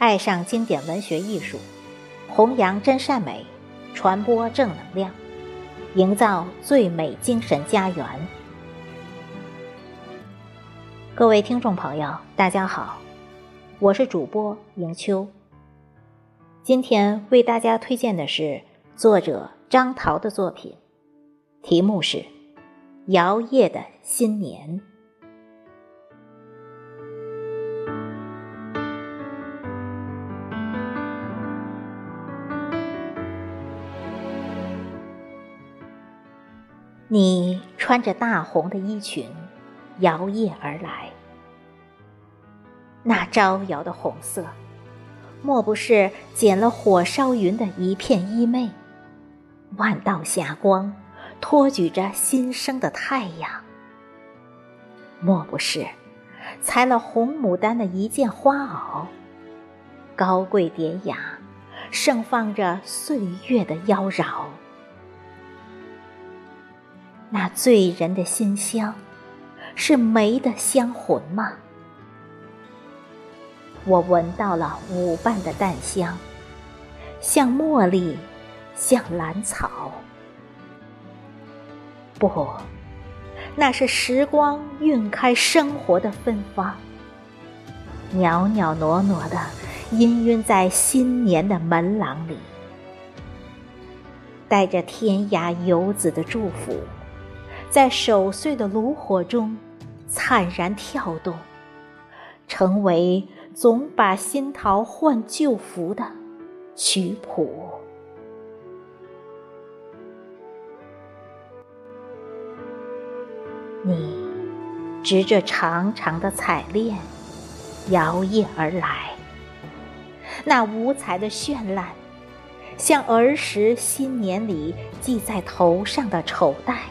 爱上经典文学艺术，弘扬真善美，传播正能量，营造最美精神家园。各位听众朋友，大家好，我是主播迎秋。今天为大家推荐的是作者张桃的作品，题目是《摇曳的新年》。你穿着大红的衣裙，摇曳而来。那招摇的红色，莫不是捡了火烧云的一片衣袂？万道霞光，托举着新生的太阳。莫不是裁了红牡丹的一件花袄？高贵典雅，盛放着岁月的妖娆。那醉人的馨香，是梅的香魂吗？我闻到了舞伴的淡香，像茉莉，像兰草。不，那是时光晕开生活的芬芳，袅袅娜娜的氤氲在新年的门廊里，带着天涯游子的祝福。在守岁的炉火中，灿然跳动，成为总把新桃换旧符的曲谱。你执着长长的彩链，摇曳而来，那五彩的绚烂，像儿时新年里系在头上的绸带。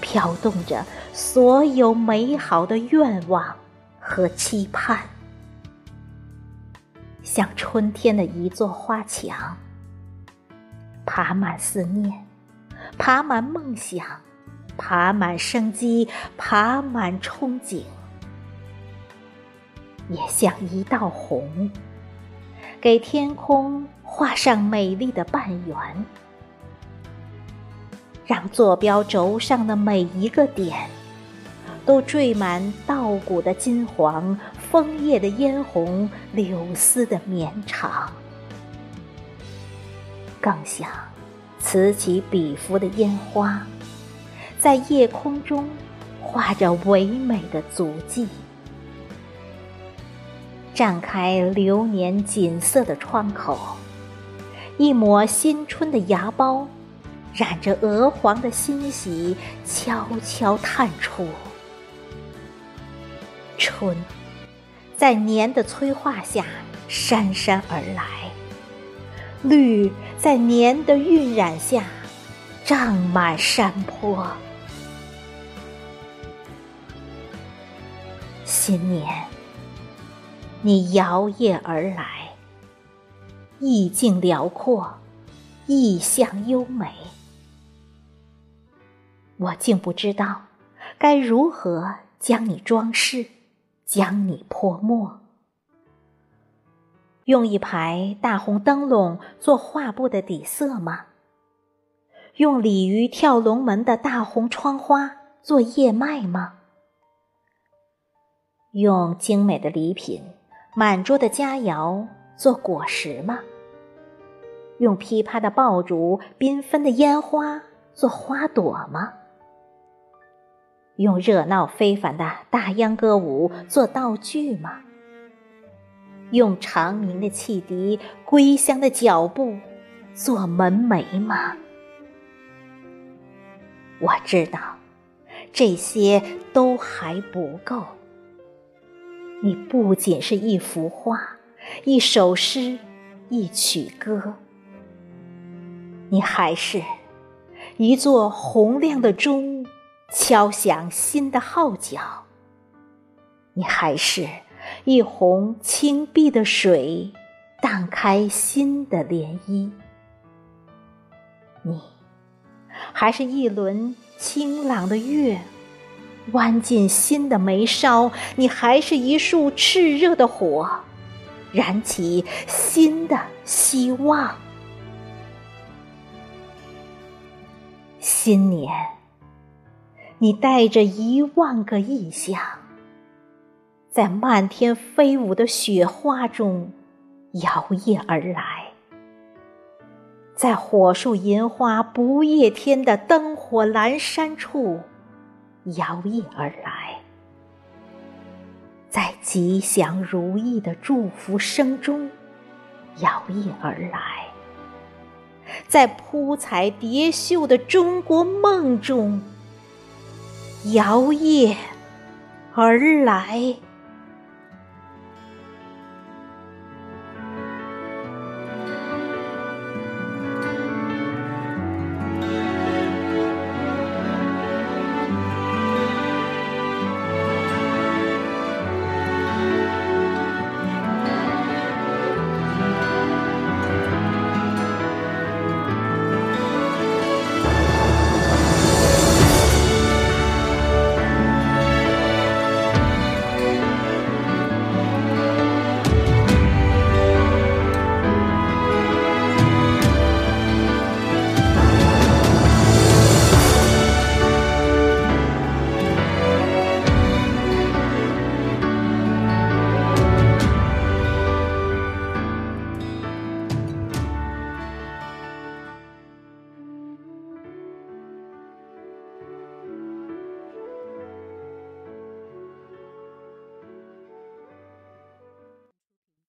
飘动着所有美好的愿望和期盼，像春天的一座花墙，爬满思念，爬满梦想，爬满生机，爬满憧憬，也像一道红，给天空画上美丽的半圆。让坐标轴上的每一个点，都缀满稻谷的金黄、枫叶的嫣红、柳丝的绵长。更像此起彼伏的烟花，在夜空中画着唯美的足迹。绽开流年锦瑟的窗口，一抹新春的芽苞。染着鹅黄的欣喜悄悄探出，春在年的催化下姗姗而来，绿在年的晕染下胀满山坡。新年，你摇曳而来，意境辽阔，意象优美。我竟不知道该如何将你装饰，将你泼墨。用一排大红灯笼做画布的底色吗？用鲤鱼跳龙门的大红窗花做叶脉吗？用精美的礼品、满桌的佳肴做果实吗？用噼啪的爆竹、缤纷的烟花做花朵吗？用热闹非凡的大秧歌舞做道具吗？用长鸣的汽笛、归乡的脚步做门楣吗？我知道，这些都还不够。你不仅是一幅画、一首诗、一曲歌，你还是一座洪亮的钟。敲响新的号角，你还是一泓清碧的水，荡开新的涟漪。你，还是一轮清朗的月，弯进新的眉梢；你还是一束炽热的火，燃起新的希望。新年，你带着一万个意象，在漫天飞舞的雪花中摇曳而来，在火树银花不夜天的灯火阑珊处摇曳而来，在吉祥如意的祝福声中摇曳而来。在铺彩叠绣的中国梦中摇曳而来。